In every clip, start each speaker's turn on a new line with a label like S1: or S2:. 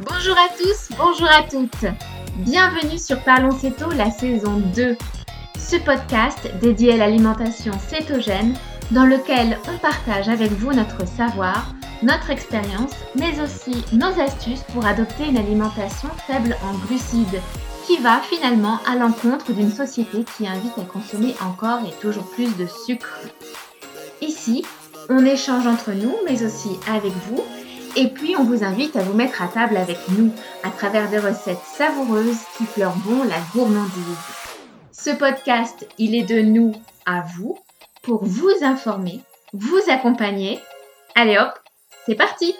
S1: Bonjour à tous, bonjour à toutes. Bienvenue sur Parlons Céto, la saison 2. Ce podcast dédié à l'alimentation cétogène dans lequel on partage avec vous notre savoir, notre expérience, mais aussi nos astuces pour adopter une alimentation faible en glucides qui va finalement à l'encontre d'une société qui invite à consommer encore et toujours plus de sucre. Ici, on échange entre nous, mais aussi avec vous et puis, on vous invite à vous mettre à table avec nous à travers des recettes savoureuses qui fleurent bon la gourmandise. Ce podcast, il est de nous à vous pour vous informer, vous accompagner. Allez hop, c'est parti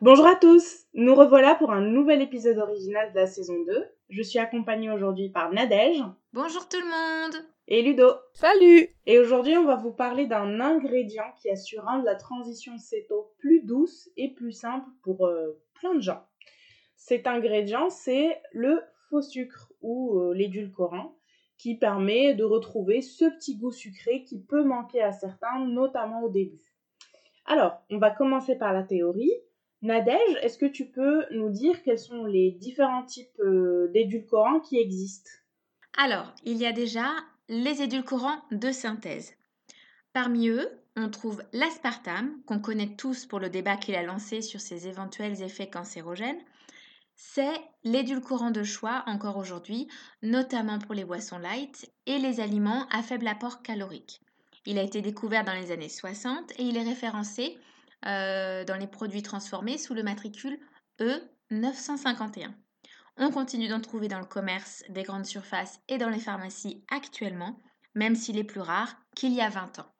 S2: Bonjour à tous, nous revoilà pour un nouvel épisode original de la saison 2. Je suis accompagnée aujourd'hui par Nadège.
S1: Bonjour tout le monde.
S2: Et Ludo.
S3: Salut.
S2: Et aujourd'hui, on va vous parler d'un ingrédient qui assure la transition céto plus douce et plus simple pour euh, plein de gens. Cet ingrédient, c'est le faux sucre ou euh, l'édulcorant qui permet de retrouver ce petit goût sucré qui peut manquer à certains, notamment au début. Alors, on va commencer par la théorie. Nadège, est-ce que tu peux nous dire quels sont les différents types euh, d'édulcorants qui existent?
S1: Alors, il y a déjà les édulcorants de synthèse. Parmi eux, on trouve l'aspartame, qu'on connaît tous pour le débat qu'il a lancé sur ses éventuels effets cancérogènes. C'est l'édulcorant de choix encore aujourd'hui, notamment pour les boissons light et les aliments à faible apport calorique. Il a été découvert dans les années 60 et il est référencé euh, dans les produits transformés sous le matricule E951. On continue d'en trouver dans le commerce des grandes surfaces et dans les pharmacies actuellement, même s'il est plus rare qu'il y a 20 ans.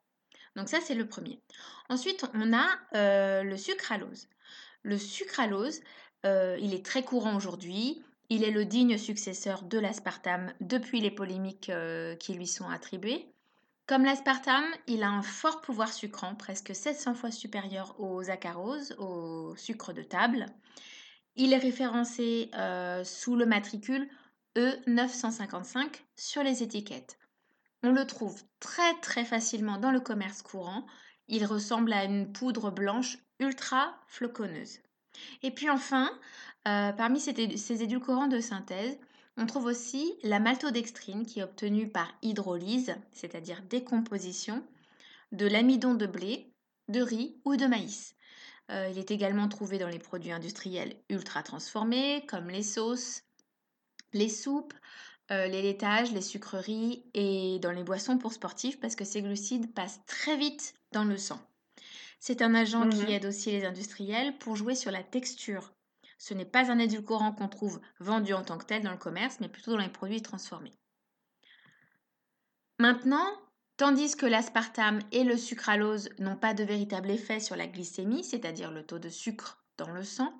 S1: Donc ça, c'est le premier. Ensuite, on a euh, le sucralose. Le sucralose, euh, il est très courant aujourd'hui. Il est le digne successeur de l'aspartame depuis les polémiques qui lui sont attribuées. Comme l'aspartame, il a un fort pouvoir sucrant, presque 700 fois supérieur aux accaroses, au sucre de table. Il est référencé euh, sous le matricule E955 sur les étiquettes. On le trouve très très facilement dans le commerce courant. Il ressemble à une poudre blanche ultra floconneuse. Et puis enfin, euh, parmi ces édulcorants de synthèse, on trouve aussi la maltodextrine qui est obtenue par hydrolyse, c'est-à-dire décomposition, de l'amidon de blé, de riz ou de maïs. Euh, il est également trouvé dans les produits industriels ultra transformés comme les sauces, les soupes, euh, les laitages, les sucreries et dans les boissons pour sportifs parce que ces glucides passent très vite dans le sang. C'est un agent qui mmh aide aussi les industriels pour jouer sur la texture ce n'est pas un édulcorant qu'on trouve vendu en tant que tel dans le commerce, mais plutôt dans les produits transformés. Maintenant, tandis que l'aspartame et le sucralose n'ont pas de véritable effet sur la glycémie, c'est-à-dire le taux de sucre dans le sang,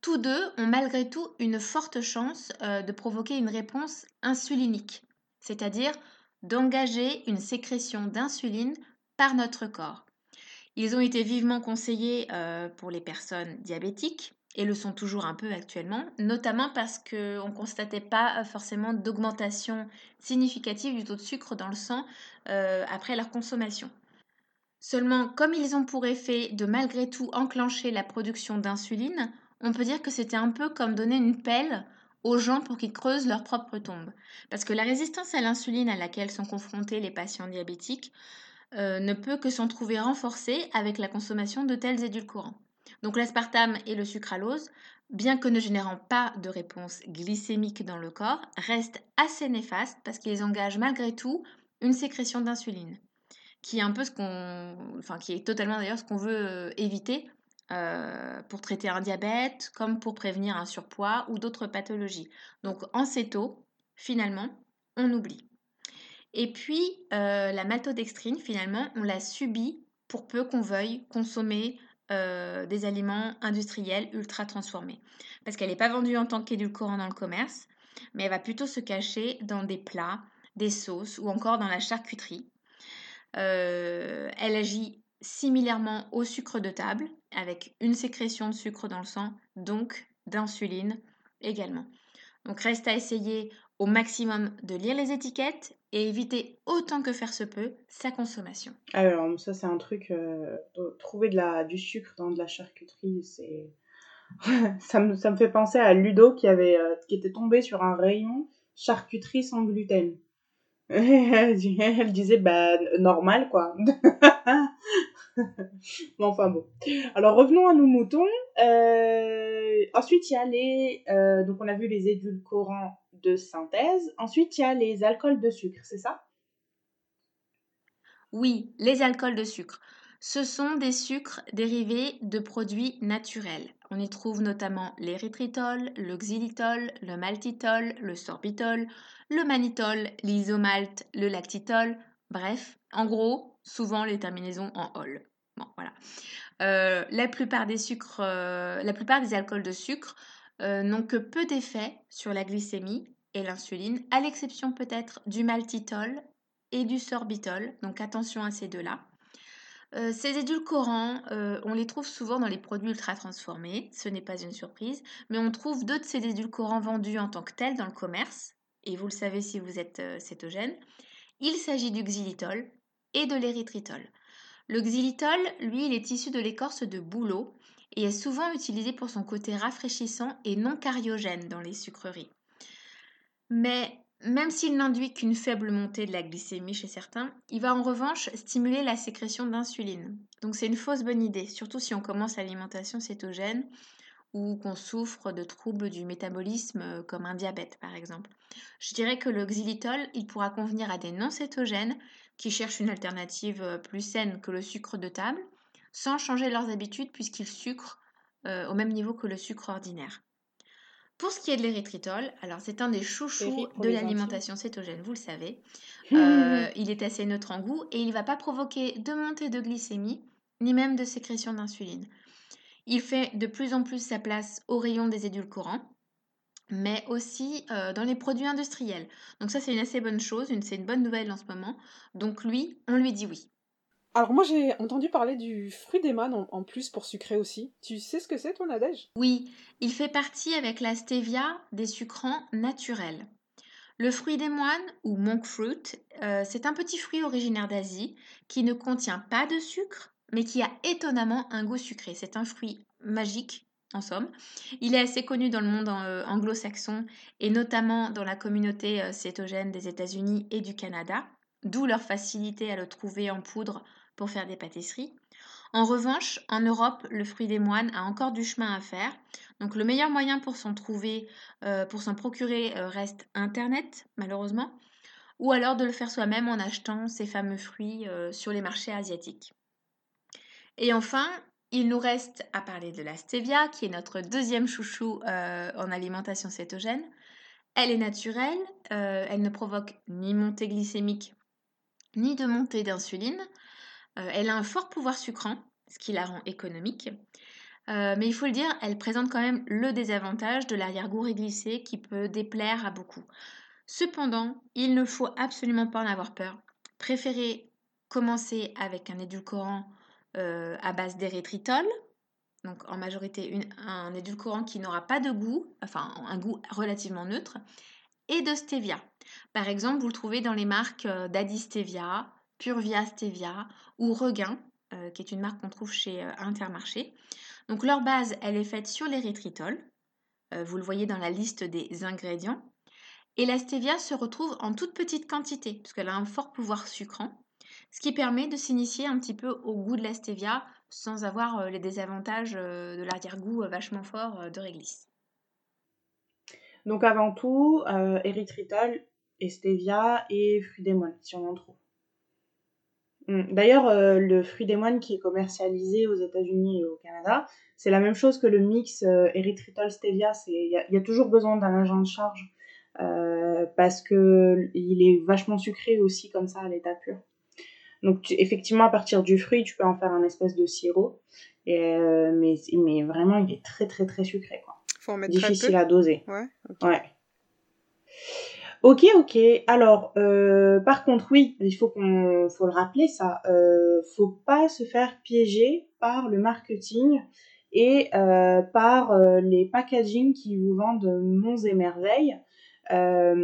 S1: tous deux ont malgré tout une forte chance euh, de provoquer une réponse insulinique, c'est-à-dire d'engager une sécrétion d'insuline par notre corps. Ils ont été vivement conseillés euh, pour les personnes diabétiques, et le sont toujours un peu actuellement, notamment parce qu'on ne constatait pas euh, forcément d'augmentation significative du taux de sucre dans le sang euh, après leur consommation. Seulement, comme ils ont pour effet de malgré tout enclencher la production d'insuline, on peut dire que c'était un peu comme donner une pelle aux gens pour qu'ils creusent leur propre tombe. Parce que la résistance à l'insuline à laquelle sont confrontés les patients diabétiques euh, ne peut que s'en trouver renforcée avec la consommation de tels édulcorants. Donc l'aspartame et le sucralose, bien que ne générant pas de réponse glycémique dans le corps, restent assez néfastes parce qu'ils engagent malgré tout une sécrétion d'insuline, qui est un peu ce qu'on, enfin qui est totalement d'ailleurs ce qu'on veut euh, éviter euh, pour traiter un diabète, comme pour prévenir un surpoids ou d'autres pathologies. Donc en céto, finalement, on oublie. Et puis euh, la maltodextrine, finalement, on la subit pour peu qu'on veuille consommer euh, des aliments industriels ultra transformés. Parce qu'elle n'est pas vendue en tant qu'édulcorant dans le commerce, mais elle va plutôt se cacher dans des plats, des sauces ou encore dans la charcuterie. Euh, elle agit similairement au sucre de table, avec une sécrétion de sucre dans le sang, donc d'insuline également. Donc reste à essayer au maximum de lire les étiquettes et éviter autant que faire se peut sa consommation.
S2: Alors ça c'est un truc, euh, trouver de la, du sucre dans de la charcuterie, c'est... ça, me, ça me fait penser à Ludo qui, avait, euh, qui était tombé sur un rayon charcuterie sans gluten. elle disait bah normal quoi. enfin bon. Alors revenons à nos moutons. Euh, ensuite il y a les euh, donc on a vu les édulcorants de synthèse. Ensuite il y a les alcools de sucre, c'est ça?
S1: Oui, les alcools de sucre. Ce sont des sucres dérivés de produits naturels. On y trouve notamment l'érythritol, le xylitol, le maltitol, le sorbitol, le manitol, l'isomalte, le lactitol, bref, en gros, souvent les terminaisons en ol. Bon, voilà. Euh, la, plupart des sucres, euh, la plupart des alcools de sucre euh, n'ont que peu d'effet sur la glycémie et l'insuline, à l'exception peut-être du maltitol et du sorbitol. Donc attention à ces deux-là. ces édulcorants, on les trouve souvent dans les produits ultra transformés, ce n'est pas une surprise, mais on trouve d'autres de ces édulcorants vendus en tant que tels dans le commerce, et vous le savez si vous êtes cétogène, il s'agit du xylitol et de l'érythritol. Le xylitol, lui, il est issu de l'écorce de bouleau et est souvent utilisé pour son côté rafraîchissant et non cariogène dans les sucreries. Mais même s'il n'induit qu'une faible montée de la glycémie chez certains, il va en revanche stimuler la sécrétion d'insuline. Donc c'est une fausse bonne idée, surtout si on commence l'alimentation cétogène ou qu'on souffre de troubles du métabolisme euh, comme un diabète par exemple. Je dirais que le xylitol, il pourra convenir à des non-cétogènes qui cherchent une alternative euh, plus saine que le sucre de table, sans changer leurs habitudes puisqu'ils sucrent euh, au même niveau que le sucre ordinaire. Pour ce qui est de l'érythritol, alors c'est un des chouchous de l'alimentation cétogène, vous le savez. il est assez neutre en goût et il ne va pas provoquer de montée de glycémie ni même de sécrétion d'insuline. Il fait de plus en plus sa place au rayon des édulcorants, mais aussi euh, dans les produits industriels. Donc ça, c'est une assez bonne chose, c'est une bonne nouvelle en ce moment. Donc lui, on lui dit oui.
S3: Alors moi, j'ai entendu parler du fruit des moines en, plus pour sucrer aussi. Tu sais ce que c'est, ton Nadège?
S1: Oui, il fait partie avec la stevia des sucrants naturels. Le fruit des moines, ou monk fruit, euh, c'est un petit fruit originaire d'Asie qui ne contient pas de sucre, mais qui a étonnamment un goût sucré. C'est un fruit magique, en somme. Il est assez connu dans le monde euh, anglo-saxon et notamment dans la communauté euh, cétogène des États-Unis et du Canada, d'où leur facilité à le trouver en poudre pour faire des pâtisseries. En revanche, en Europe, le fruit des moines a encore du chemin à faire. Donc le meilleur moyen pour s'en trouver, euh, pour s'en procurer, reste Internet, malheureusement, ou alors de le faire soi-même en achetant ces fameux fruits sur les marchés asiatiques. Et enfin, il nous reste à parler de la stevia, qui est notre deuxième chouchou euh, en alimentation cétogène. Elle est naturelle, euh, elle ne provoque ni montée glycémique, ni de montée d'insuline. Euh, elle a un fort pouvoir sucrant, ce qui la rend économique. mais il faut le dire, elle présente quand même le désavantage de l'arrière-goût réglissé qui peut déplaire à beaucoup. Cependant, il ne faut absolument pas en avoir peur. Préférez commencer avec un édulcorant euh, à base d'érythritol, donc en majorité un édulcorant qui n'aura pas de goût, enfin un goût relativement neutre, et de stevia. Par exemple, vous le trouvez dans les marques euh, d'Adi Stevia, Purvia Stevia ou Regain, euh, qui est une marque qu'on trouve chez Intermarché. Donc leur base, elle est faite sur l'érythritol. vous le voyez dans la liste des ingrédients. Et la stevia se retrouve en toute petite quantité, puisqu'elle a un fort pouvoir sucrant ce qui permet de s'initier un petit peu au goût de la stevia sans avoir euh, les désavantages euh, de l'arrière-goût euh, vachement fort de réglisse.
S2: Donc avant tout, érythritol et stevia et fruit des moines, si on en trouve. Hmm. D'ailleurs, le fruit des moines qui est commercialisé aux États-Unis et au Canada, c'est la même chose que le mix érythritol-stevia. Il y, a toujours besoin d'un agent de charge parce qu'il est vachement sucré aussi comme ça à l'état pur. Donc effectivement, à partir du fruit, tu peux en faire un espèce de sirop. Et, euh, mais, mais vraiment, il est très très très sucré. Quoi.
S3: Faut en mettre
S2: Difficile à doser.
S3: Ouais.
S2: Ouais. Ok, ok. Alors, euh, par contre, oui, il faut qu'on, faut le rappeler, ça. Euh, faut pas se faire piéger par le marketing et euh, par les packaging qui vous vendent monts et merveilles. Euh,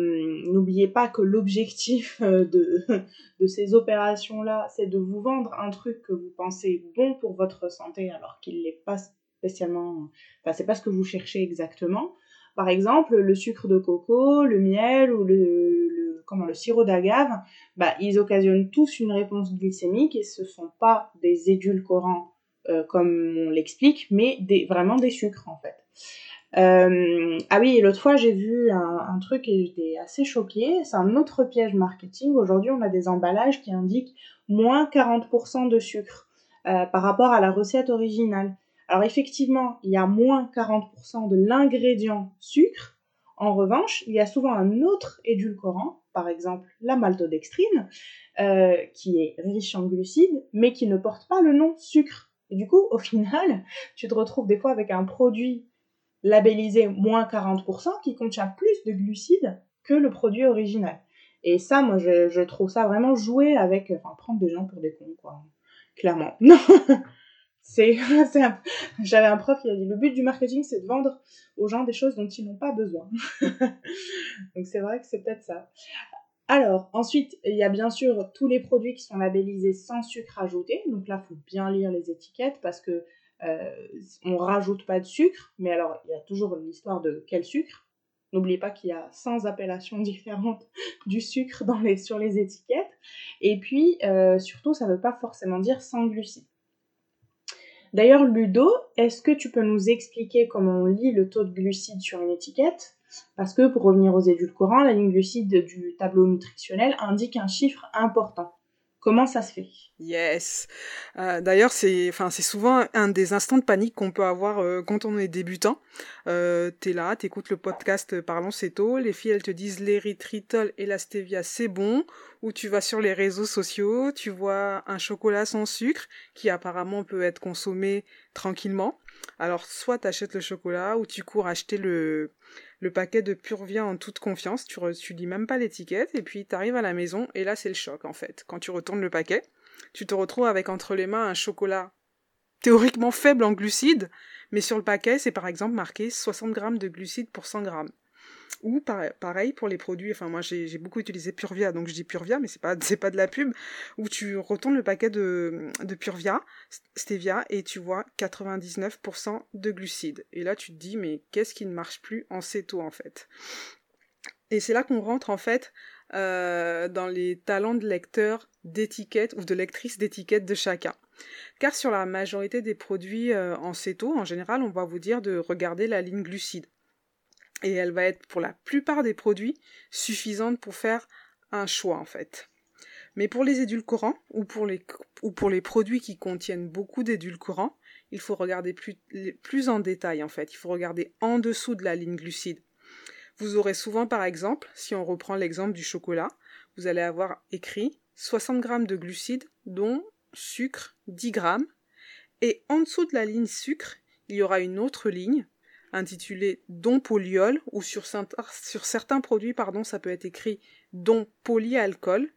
S2: N'oubliez pas que l'objectif euh, de, ces opérations-là, c'est de vous vendre un truc que vous pensez bon pour votre santé alors qu'il n'est pas spécialement... Enfin, c'est pas ce que vous cherchez exactement. Par exemple, le sucre de coco, le miel ou le, le comment, le sirop d'agave, bah, ils occasionnent tous une réponse glycémique et ce sont pas des édulcorants euh, comme on l'explique, mais vraiment des sucres en fait. Euh, ah oui, l'autre fois j'ai vu un, truc et j'étais assez choquée. C'est un autre piège marketing. Aujourd'hui, on a des emballages qui indiquent moins 40% de sucre euh, par rapport à la recette originale. Alors effectivement, il y a moins 40% de l'ingrédient sucre. En revanche, il y a souvent un autre édulcorant, par exemple la maltodextrine, euh, qui est riche en glucides, mais qui ne porte pas le nom sucre. Et du coup, au final, tu te retrouves des fois avec un produit labellisé moins 40% qui contient plus de glucides que le produit original. Et ça, moi, je, trouve ça vraiment jouer avec, enfin, prendre des gens pour des cons, quoi. Clairement. Non. c'est, j'avais un prof qui a dit le but du marketing, c'est de vendre aux gens des choses dont ils n'ont pas besoin. Donc c'est vrai que c'est peut-être ça. Alors, ensuite, il y a bien sûr tous les produits qui sont labellisés sans sucre ajouté. Donc là, faut bien lire les étiquettes parce que euh, on rajoute pas de sucre. Mais alors, il y a toujours l'histoire de quel sucre. N'oubliez pas qu'il y a 100 appellations différentes du sucre sur les étiquettes. Et puis, euh, surtout, ça ne veut pas forcément dire sans glucides. D'ailleurs, Ludo, est-ce que tu peux nous expliquer comment on lit le taux de glucides sur une étiquette? Parce que, pour revenir aux édulcorants, la ligne glucide du tableau nutritionnel indique un chiffre important. Comment ça se fait?
S3: Yes. Euh, D'ailleurs, c'est, enfin, c'est souvent un des instants de panique qu'on peut avoir euh, quand on est débutant. Euh, t'es là, t'écoutes le podcast Parlons tôt. Les filles, elles te disent l'érythritol et la stevia, c'est bon. Ou tu vas sur les réseaux sociaux, tu vois un chocolat sans sucre qui apparemment peut être consommé tranquillement. Alors, soit t'achètes le chocolat ou tu cours acheter le le paquet de Purvia en toute confiance, tu, lis même pas l'étiquette, et puis tu arrives à la maison, et là c'est le choc en fait. Quand tu retournes le paquet, tu te retrouves avec entre les mains un chocolat théoriquement faible en glucides, mais sur le paquet c'est par exemple marqué 60 grammes de glucides pour 100 grammes. Ou pareil pour les produits, enfin moi j'ai beaucoup utilisé Purvia, donc je dis Purvia, mais c'est pas pas de la pub, où tu retournes le paquet de, de Purvia, Stevia, et tu vois 99% de glucides. Et là tu te dis mais qu'est-ce qui ne marche plus en céto en fait? Et c'est là qu'on rentre en fait euh, dans les talents de lecteur d'étiquette ou de lectrice d'étiquette de chacun. Car sur la majorité des produits euh, en céto, en général, on va vous dire de regarder la ligne glucide et elle va être pour la plupart des produits suffisante pour faire un choix en fait. Mais pour les édulcorants ou pour les, produits qui contiennent beaucoup d'édulcorants, il faut regarder plus, en détail en fait. Il faut regarder en dessous de la ligne glucide. Vous aurez souvent par exemple, si on reprend l'exemple du chocolat, vous allez avoir écrit 60 grammes de glucides dont sucre 10 grammes et en dessous de la ligne sucre, il y aura une autre ligne intitulé don polyol ou sur, certains produits pardon ça peut être écrit don polyalcool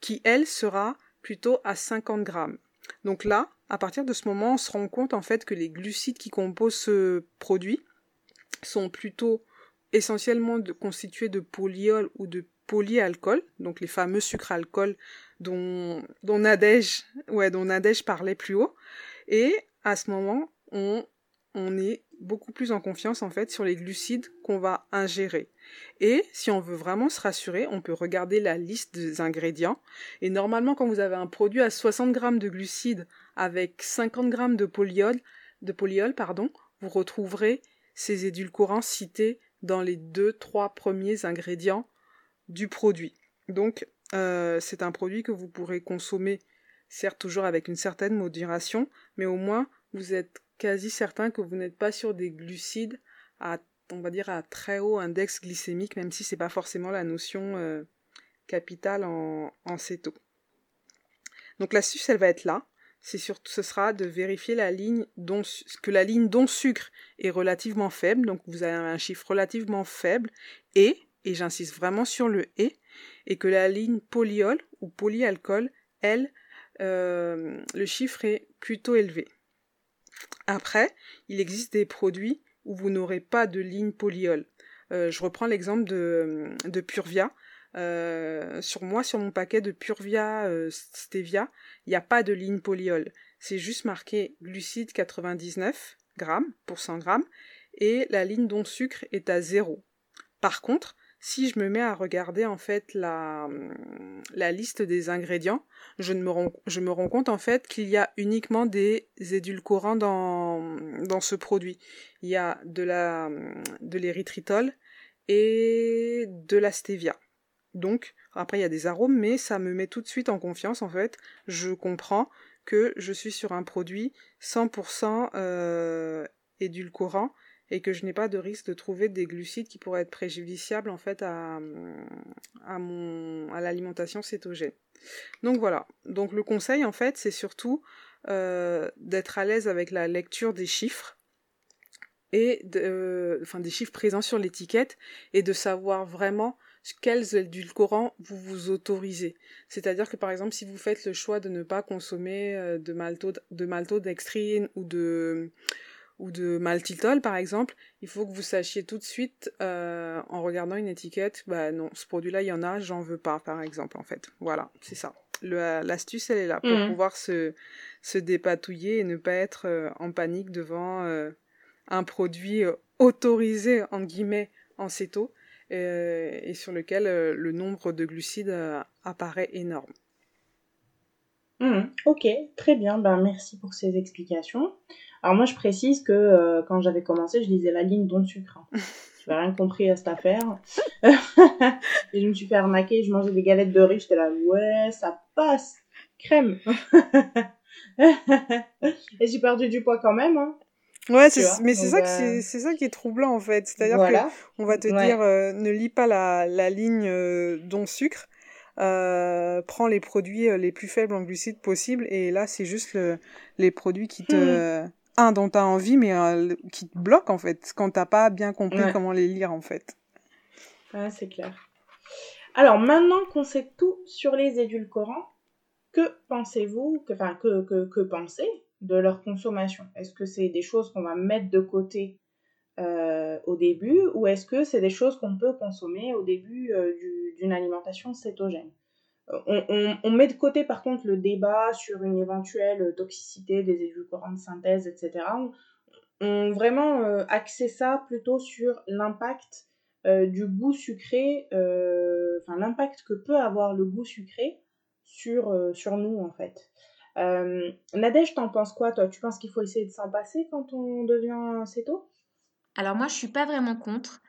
S3: qui elle sera plutôt à 50 grammes. Donc là, à partir de ce moment, on se rend compte en fait que les glucides qui composent ce produit sont plutôt essentiellement constitués de polyol ou de polyalcool, donc les fameux sucres alcool dont, dont Nadège, ouais, dont Nadège parlait plus haut. Et à ce moment, on, on est beaucoup plus en confiance en fait sur les glucides qu'on va ingérer. Et si on veut vraiment se rassurer, on peut regarder la liste des ingrédients. Et normalement, quand vous avez un produit à 60 grammes de glucides avec 50 grammes de polyol, de pardon, vous retrouverez ces édulcorants cités dans les deux, trois premiers ingrédients du produit. Donc, euh, c'est un produit que vous pourrez consommer, certes toujours avec une certaine modération, mais au moins vous êtes quasi certain que vous n'êtes pas sur des glucides à, on va dire, à très haut index glycémique, même si c'est pas forcément la notion euh, capitale en, en céto. Donc l'astuce, elle va être là. C'est surtout, ce sera de vérifier la ligne dont, que la ligne dont sucre est relativement faible. Donc vous avez un chiffre relativement faible et, et j'insiste vraiment sur le et, et que la ligne polyol ou polyalcool, elle, euh, le chiffre est plutôt élevé. Après, il existe des produits où vous n'aurez pas de ligne polyol. Euh, je reprends l'exemple de, de Purvia. Euh, sur moi, sur mon paquet de Purvia euh, Stevia, il n'y a pas de ligne polyol. C'est juste marqué glucides 99 grammes pour 100 grammes et la ligne dont sucre est à zéro. Par contre, si je me mets à regarder en fait la, la liste des ingrédients, je, me rends, compte en fait qu'il y a uniquement des édulcorants dans, ce produit. Il y a de la de l'érythritol et de la stevia. Donc après il y a des arômes, mais ça me met tout de suite en confiance en fait. Je comprends que je suis sur un produit 100% euh, édulcorant et que je n'ai pas de risque de trouver des glucides qui pourraient être préjudiciables en fait à, l'alimentation cétogène. Donc voilà. Donc le conseil en fait c'est surtout euh, d'être à l'aise avec la lecture des chiffres et de, euh, enfin des chiffres présents sur l'étiquette et de savoir vraiment quels édulcorants vous vous autorisez. C'est-à-dire que par exemple si vous faites le choix de ne pas consommer euh, de maltodextrine de ou de ou de maltitol par exemple, il faut que vous sachiez tout de suite euh, en regardant une étiquette, bah non, ce produit-là il y en a, j'en veux pas par exemple en fait. Voilà, c'est ça. L'astuce elle est là pour mmh. pouvoir se, se dépatouiller et ne pas être euh, en panique devant euh, un produit autorisé en guillemets en céto et sur lequel le nombre de glucides apparaît énorme.
S2: Mmh, ok, très bien, ben, merci pour ces explications. Alors moi, je précise que euh, quand j'avais commencé, je lisais la ligne don sucre. Hein. Je n'avais rien compris à cette affaire. et je me suis fait arnaquer, je mangeais des galettes de riz, j'étais là, ouais, ça passe, crème. et j'ai perdu du poids quand même. Hein.
S3: Ouais, mais c'est ça, euh, c'est ça qui est troublant en fait. C'est-à-dire qu'on on va te dire, euh, ne lis pas la, la ligne don sucre. Prends les produits les plus faibles en glucides possibles et là c'est juste les produits qui te hmm un dont tu as envie, mais euh, qui te bloque en fait, quand t'as pas bien compris comment les lire en fait.
S2: Ouais, c'est clair. Alors maintenant qu'on sait tout sur les édulcorants, que pensez-vous, que, enfin, que, que, que pensez de leur consommation? Est-ce que c'est des choses qu'on va mettre de côté euh, au début ou est-ce que c'est des choses qu'on peut consommer au début euh, d'une alimentation cétogène? On, met de côté par contre le débat sur une éventuelle toxicité des édulcorants de synthèse, etc. On, vraiment euh, ça plutôt sur l'impact euh, du goût sucré, euh, enfin l'impact que peut avoir le goût sucré sur, sur nous en fait. Nadège, t'en penses quoi toi? Tu penses qu'il faut essayer de s'en passer quand on devient céto?
S1: Alors moi je suis pas vraiment contre.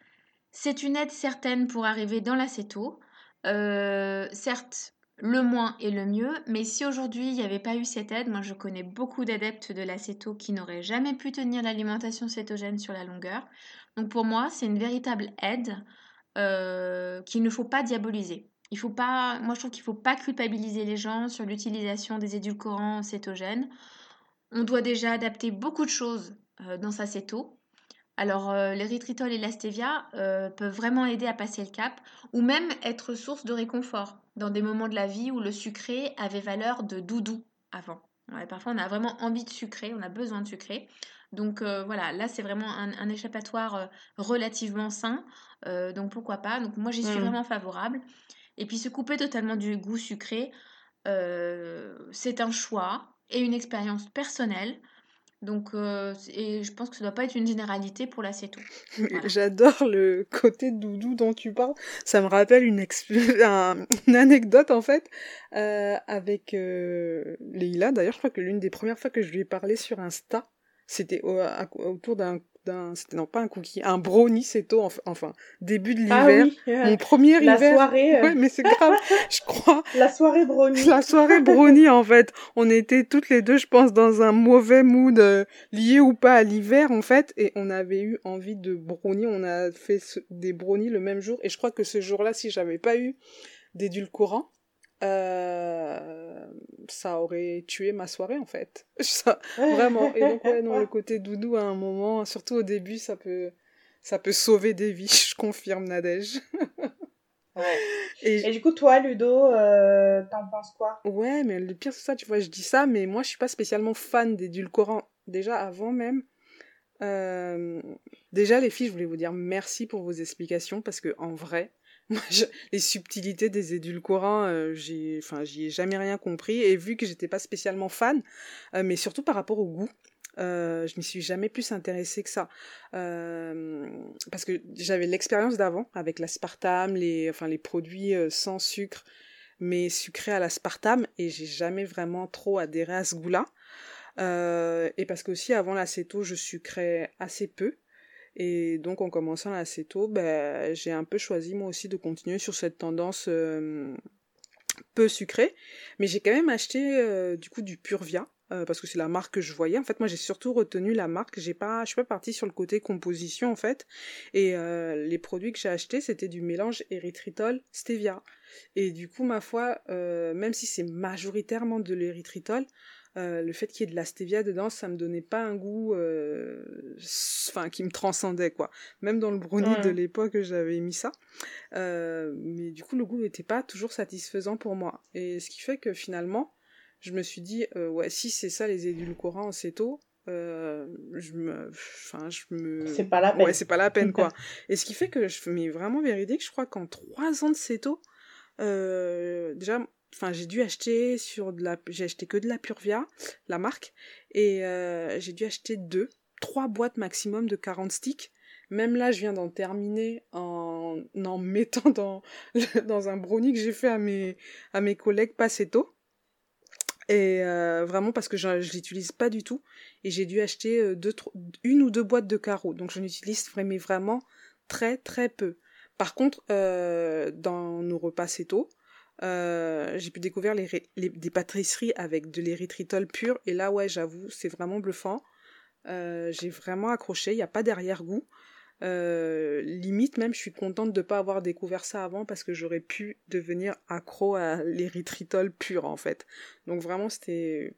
S1: C'est une aide certaine pour arriver dans l'acéto. Euh, certes, le moins est le mieux, mais si aujourd'hui il n'y avait pas eu cette aide, moi je connais beaucoup d'adeptes de l'acéto qui n'auraient jamais pu tenir l'alimentation cétogène sur la longueur. Donc pour moi, c'est une véritable aide euh, qu'il ne faut pas diaboliser. Il faut pas, moi je trouve qu'il ne faut pas culpabiliser les gens sur l'utilisation des édulcorants cétogènes. On doit déjà adapter beaucoup de choses euh, dans sa. Alors, euh, l'érythritol et la stevia euh, peuvent vraiment aider à passer le cap ou même être source de réconfort dans des moments de la vie où le sucré avait valeur de doudou avant. parfois, on a vraiment envie de sucrer, on a besoin de sucrer. Donc euh, voilà, là, c'est vraiment un, échappatoire relativement sain. donc pourquoi pas Donc moi, j'y suis mmh. vraiment favorable. Et puis, se couper totalement du goût sucré, c'est un choix et une expérience personnelle. Donc, euh, et je pense que ça doit pas être une généralité pour l'acéto.
S3: J'adore le côté doudou dont tu parles. Ça me rappelle une, anecdote en fait euh, avec euh. D'ailleurs, je crois que l'une des premières fois que je lui ai parlé sur Insta, c'était autour d'un c'était non pas un cookie, un brownie c'est tôt enfin début de ah l'hiver, mon premier
S2: la
S3: hiver.
S2: Soirée,
S3: euh. Ouais, mais c'est grave, je crois.
S2: La soirée brownie.
S3: La soirée brownie en fait, on était toutes les deux, je pense, dans un mauvais mood euh, lié ou pas à l'hiver en fait, et on avait eu envie de brownie, on a fait des brownies le même jour, et je crois que ce jour-là, si j'avais pas eu d'édulcorant, euh, ça aurait tué ma soirée en fait. Ça, vraiment. Et donc ouais, non, le côté doudou à un moment, surtout au début, ça peut, ça peut sauver des vies. Je confirme, Nadège.
S2: ouais. Et, du coup, toi, Ludo, euh, t'en penses quoi?
S3: Ouais, mais le pire c'est ça, tu vois, je dis ça, mais moi, je suis pas spécialement fan d'édulcorants déjà avant même, euh, déjà les filles, je voulais vous dire merci pour vos explications parce que en vrai, les subtilités des édulcorants, euh, j'ai, enfin, j'y ai jamais rien compris et vu que j'étais pas spécialement fan, euh, mais surtout par rapport au goût. Euh, je m'y suis jamais plus intéressée que ça parce que j'avais l'expérience d'avant avec l'aspartame, les enfin les produits sans sucre mais sucrés à l'aspartame et j'ai jamais vraiment trop adhéré à ce goût-là. et parce que aussi avant l'acéto, je sucrais assez peu. Et donc en commençant l'acéto, ben, j'ai un peu choisi moi aussi de continuer sur cette tendance peu sucrée. Mais j'ai quand même acheté du coup du Purvia euh, parce que c'est la marque que je voyais. En fait, moi, j'ai surtout retenu la marque. J'ai pas, suis pas partie sur le côté composition en fait. Et euh, les produits que j'ai achetés, c'était du mélange érythritol stevia. Et du coup, ma foi, euh, même si c'est majoritairement de l'érythritol, le fait qu'il y ait de la stevia dedans, ça me donnait pas un goût, enfin, qui me transcendait quoi. Même dans le brownie de l'époque, j'avais mis ça. mais du coup, le goût n'était pas toujours satisfaisant pour moi. Et ce qui fait que finalement, je me suis dit, euh, ouais, si c'est ça les édulcorants en céto, euh, je me, enfin, je me.
S2: C'est pas la peine.
S3: Ouais, c'est pas la peine, quoi. Et ce qui fait que je mets vraiment véridique, je crois qu'en trois ans de céto, euh, déjà, enfin, j'ai dû acheter sur la, j'ai acheté que de la Purvia, la marque, et euh, j'ai dû acheter deux, trois boîtes maximum de 40 sticks. Même là, je viens d'en terminer en en mettant dans, dans un brownie que j'ai fait à mes, à mes collègues Passetto. Et euh, vraiment parce que je, ne l'utilise pas du tout. Et j'ai dû acheter euh, deux, une ou deux boîtes de carreaux. Donc je n'utilise vraiment, très très peu. Par contre, dans nos repas céto, euh, j'ai pu découvrir les, des pâtisseries avec de l'érythritol pur. Et là, ouais, j'avoue, c'est vraiment bluffant. Euh, j'ai vraiment accroché. Il n'y a pas d'arrière-goût. Euh, limite même, je suis contente de ne pas avoir découvert ça avant parce que j'aurais pu devenir accro à l'érythritol pur en fait. Donc vraiment, c'était,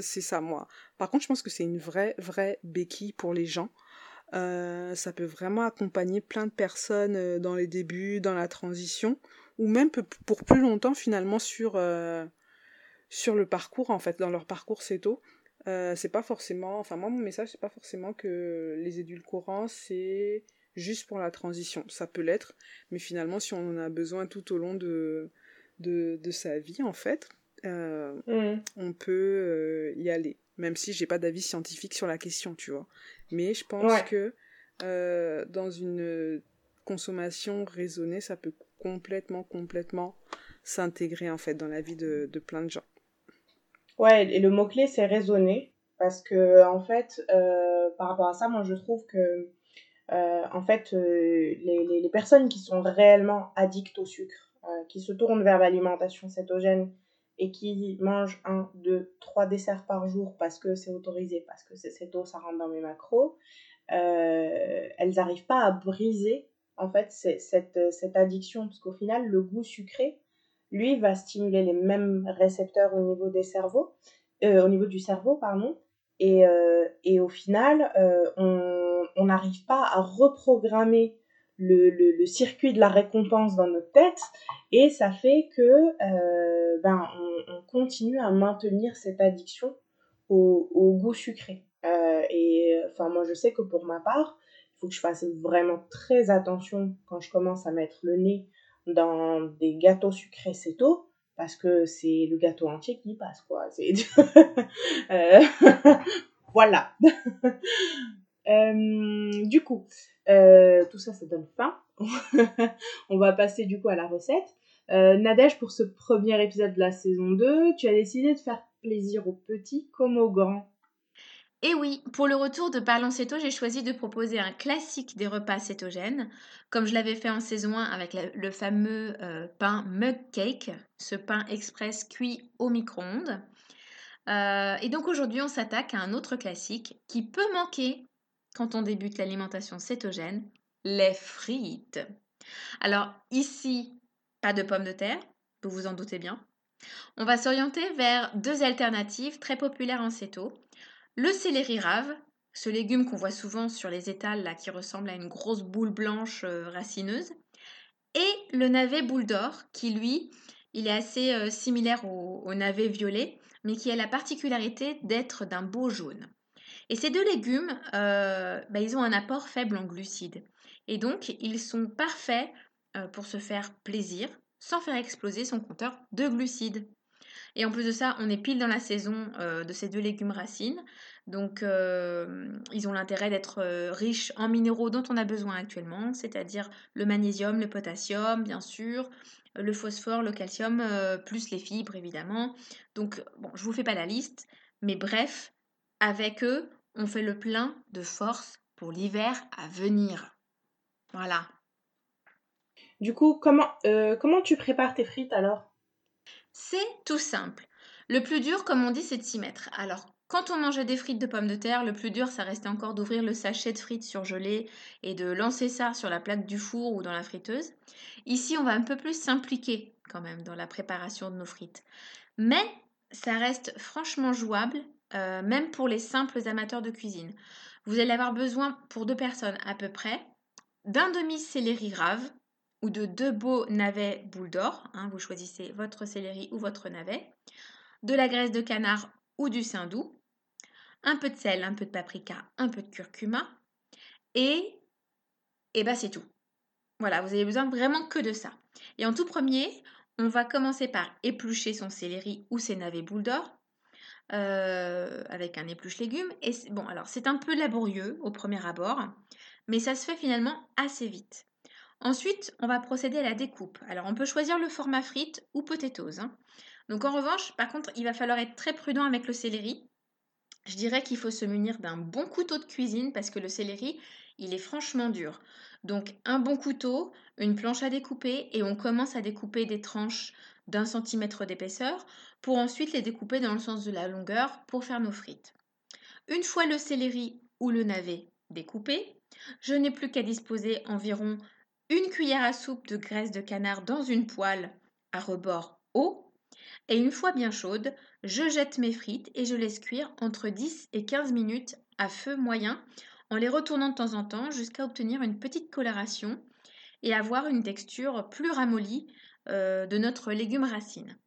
S3: c'est ça moi. Par contre, je pense que c'est une vraie, vraie béquille pour les gens. Ça peut vraiment accompagner plein de personnes dans les débuts, dans la transition, ou même pour plus longtemps finalement sur sur le parcours en fait, dans leur parcours tôt euh, c'est pas forcément, enfin moi mon message c'est pas forcément que les édulcorants c'est juste pour la transition, ça peut l'être, mais finalement si on en a besoin tout au long de, de, de sa vie en fait, euh, mmh. on peut euh, y aller, même si j'ai pas d'avis scientifique sur la question, tu vois. Mais je pense que euh, dans une consommation raisonnée, ça peut complètement, complètement s'intégrer en fait dans la vie de, plein de gens.
S2: Ouais, et le mot-clé, c'est raisonner. Parce que, en fait, euh, par rapport à ça, moi, je trouve que, euh, en fait, euh, les, les, personnes qui sont réellement addictes au sucre, qui se tournent vers l'alimentation cétogène et qui mangent un, deux, trois desserts par jour parce que c'est autorisé, parce que c'est céto, ça rentre dans mes macros, elles n'arrivent pas à briser, en fait, cette, cette addiction. Parce qu'au final, le goût sucré, lui va stimuler les mêmes récepteurs au niveau des cerveaux, euh, au niveau du cerveau, pardon. Et, euh, et au final, euh, on n'arrive pas à reprogrammer le, le, le, circuit de la récompense dans notre tête et ça fait que euh, ben, on, on, continue à maintenir cette addiction au, au goût sucré. Euh, et enfin, moi, je sais que pour ma part, il faut que je fasse vraiment très attention quand je commence à mettre le nez dans des gâteaux sucrés céto parce que c'est le gâteau entier qui passe quoi. C'est euh, voilà. Euh, du coup euh, tout ça ça donne faim. On va passer du coup à la recette. Nadège pour ce premier épisode de la saison 2 tu as décidé de faire plaisir aux petits comme aux grands
S1: et oui, pour le retour de Parlons Céto, j'ai choisi de proposer un classique des repas cétogènes, comme je l'avais fait en saison 1 avec le fameux euh, pain mug cake, ce pain express cuit au micro-ondes. Euh, et donc aujourd'hui, on s'attaque à un autre classique qui peut manquer quand on débute l'alimentation cétogène, les frites. Alors ici, pas de pommes de terre, vous vous en doutez bien. On va s'orienter vers deux alternatives très populaires en céto le céleri rave, ce légume qu'on voit souvent sur les étals là, qui ressemble à une grosse boule blanche euh, racineuse, et le navet boule d'or, qui lui, il est assez euh, similaire au, navet violet, mais qui a la particularité d'être d'un beau jaune. Et ces deux légumes, euh, bah, ils ont un apport faible en glucides. Et donc, ils sont parfaits pour se faire plaisir sans faire exploser son compteur de glucides. Et en plus de ça, on est pile dans la saison euh, de ces deux légumes racines. Donc, ils ont l'intérêt d'être riches en minéraux dont on a besoin actuellement, c'est-à-dire le magnésium, le potassium, bien sûr, le phosphore, le calcium, plus les fibres, évidemment. Donc, bon, je ne vous fais pas la liste, mais bref, avec eux, on fait le plein de force pour l'hiver à venir. Voilà.
S2: Du coup, comment, euh, comment tu prépares tes frites alors?
S1: C'est tout simple. Le plus dur, comme on dit, c'est de s'y mettre. Alors, quand on mangeait des frites de pommes de terre, le plus dur, ça restait encore d'ouvrir le sachet de frites surgelées et de lancer ça sur la plaque du four ou dans la friteuse. Ici, on va un peu plus s'impliquer quand même dans la préparation de nos frites. Mais ça reste franchement jouable, euh, même pour les simples amateurs de cuisine. Vous allez avoir besoin pour deux personnes à peu près d'un demi-céleri rave ou de deux beaux navets boule d'or. Hein, vous choisissez votre céleri ou votre navet. De la graisse de canard ou du saindoux. Un peu de sel, un peu de paprika, un peu de curcuma. Et, et bah c'est tout. Voilà, vous avez besoin vraiment que de ça. Et en tout premier, on va commencer par éplucher son céleri ou ses navets boule d'or. Euh, avec un épluche légumes. Et bon, alors c'est un peu laborieux au premier abord, mais ça se fait finalement assez vite. Ensuite, on va procéder à la découpe. Alors, on peut choisir le format frites ou potatoes. Hein. Donc, en revanche, par contre, il va falloir être très prudent avec le céleri. Je dirais qu'il faut se munir d'un bon couteau de cuisine parce que le céleri, il est franchement dur. Donc, un bon couteau, une planche à découper et on commence à découper des tranches d'un centimètre d'épaisseur pour ensuite les découper dans le sens de la longueur pour faire nos frites. Une fois le céleri ou le navet découpé, je n'ai plus qu'à disposer environ une cuillère à soupe de graisse de canard dans une poêle à rebord haut. Et une fois bien chaude, je jette mes frites et je laisse cuire entre 10 et 15 minutes à feu moyen en les retournant de temps en temps jusqu'à obtenir une petite coloration et avoir une texture plus ramollie euh, de notre légume racine.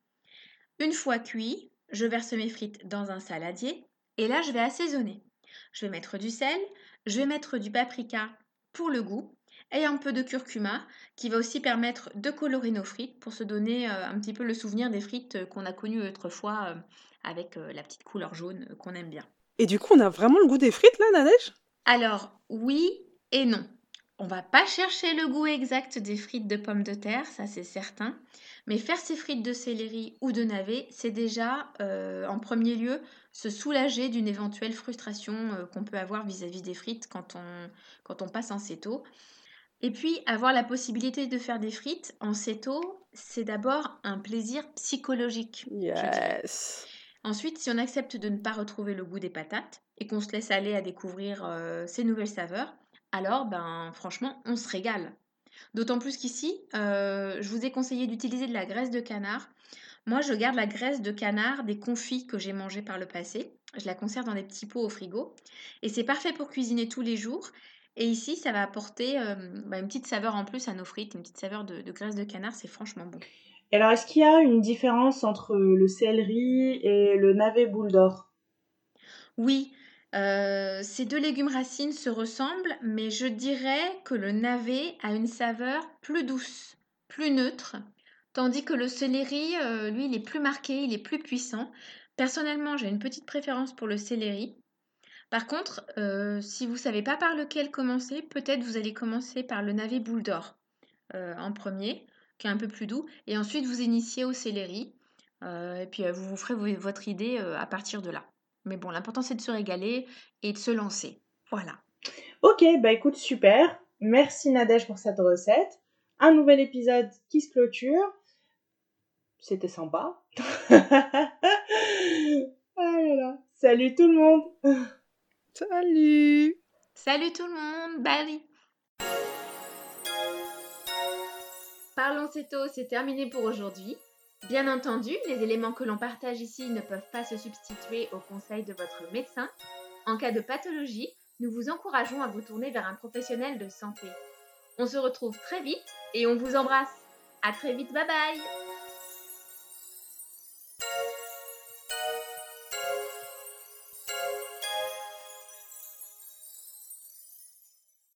S1: Une fois cuit, je verse mes frites dans un saladier et là je vais assaisonner. Je vais mettre du sel, je vais mettre du paprika pour le goût et un peu de curcuma qui va aussi permettre de colorer nos frites pour se donner euh, un petit peu le souvenir des frites qu'on a connues autrefois euh, avec la petite couleur jaune qu'on aime bien.
S3: Et du coup, on a vraiment le goût des frites là, Nadège?
S1: Alors, oui et non. On va pas chercher le goût exact des frites de pommes de terre, ça c'est certain. Mais faire ces frites de céleri ou de navet, c'est déjà euh, en premier lieu se soulager d'une éventuelle frustration euh, qu'on peut avoir vis-à-vis des frites quand on, quand on passe en céto. Et puis avoir la possibilité de faire des frites en céto, c'est d'abord un plaisir psychologique.
S3: Yes.
S1: Ensuite, si on accepte de ne pas retrouver le goût des patates et qu'on se laisse aller à découvrir euh, ces nouvelles saveurs, alors ben franchement, on se régale. D'autant plus qu'ici, euh, je vous ai conseillé d'utiliser de la graisse de canard. Moi, je garde la graisse de canard des confits que j'ai mangés par le passé. Je la conserve dans des petits pots au frigo. Et c'est parfait pour cuisiner tous les jours. Et ici, ça va apporter euh, bah, une petite saveur en plus à nos frites, une petite saveur de, de graisse de canard. C'est franchement bon.
S2: Et alors, est-ce qu'il y a une différence entre le céleri et le navet boule d'or?
S1: Oui, euh, ces deux légumes racines se ressemblent, mais je dirais que le navet a une saveur plus douce, plus neutre, tandis que le céleri, euh, lui, il est plus marqué, il est plus puissant. Personnellement, j'ai une petite préférence pour le céleri. Par contre, euh, si vous ne savez pas par lequel commencer, peut-être vous allez commencer par le navet boule d'or en premier, qui est un peu plus doux, et ensuite vous initiez au céleri, et puis vous vous ferez votre idée à partir de là. Mais bon, l'important c'est de se régaler et de se lancer. Voilà.
S2: Ok, bah écoute, super. Merci Nadège pour cette recette. Un nouvel épisode qui se clôture. C'était sympa. ah Salut tout le monde.
S3: Salut.
S1: Salut tout le monde. Bye. Parlons Céto, c'est terminé pour aujourd'hui. Bien entendu, les éléments que l'on partage ici ne peuvent pas se substituer aux conseils de votre médecin. En cas de pathologie, nous vous encourageons à vous tourner vers un professionnel de santé. On se retrouve très vite et on vous embrasse. À très vite, bye bye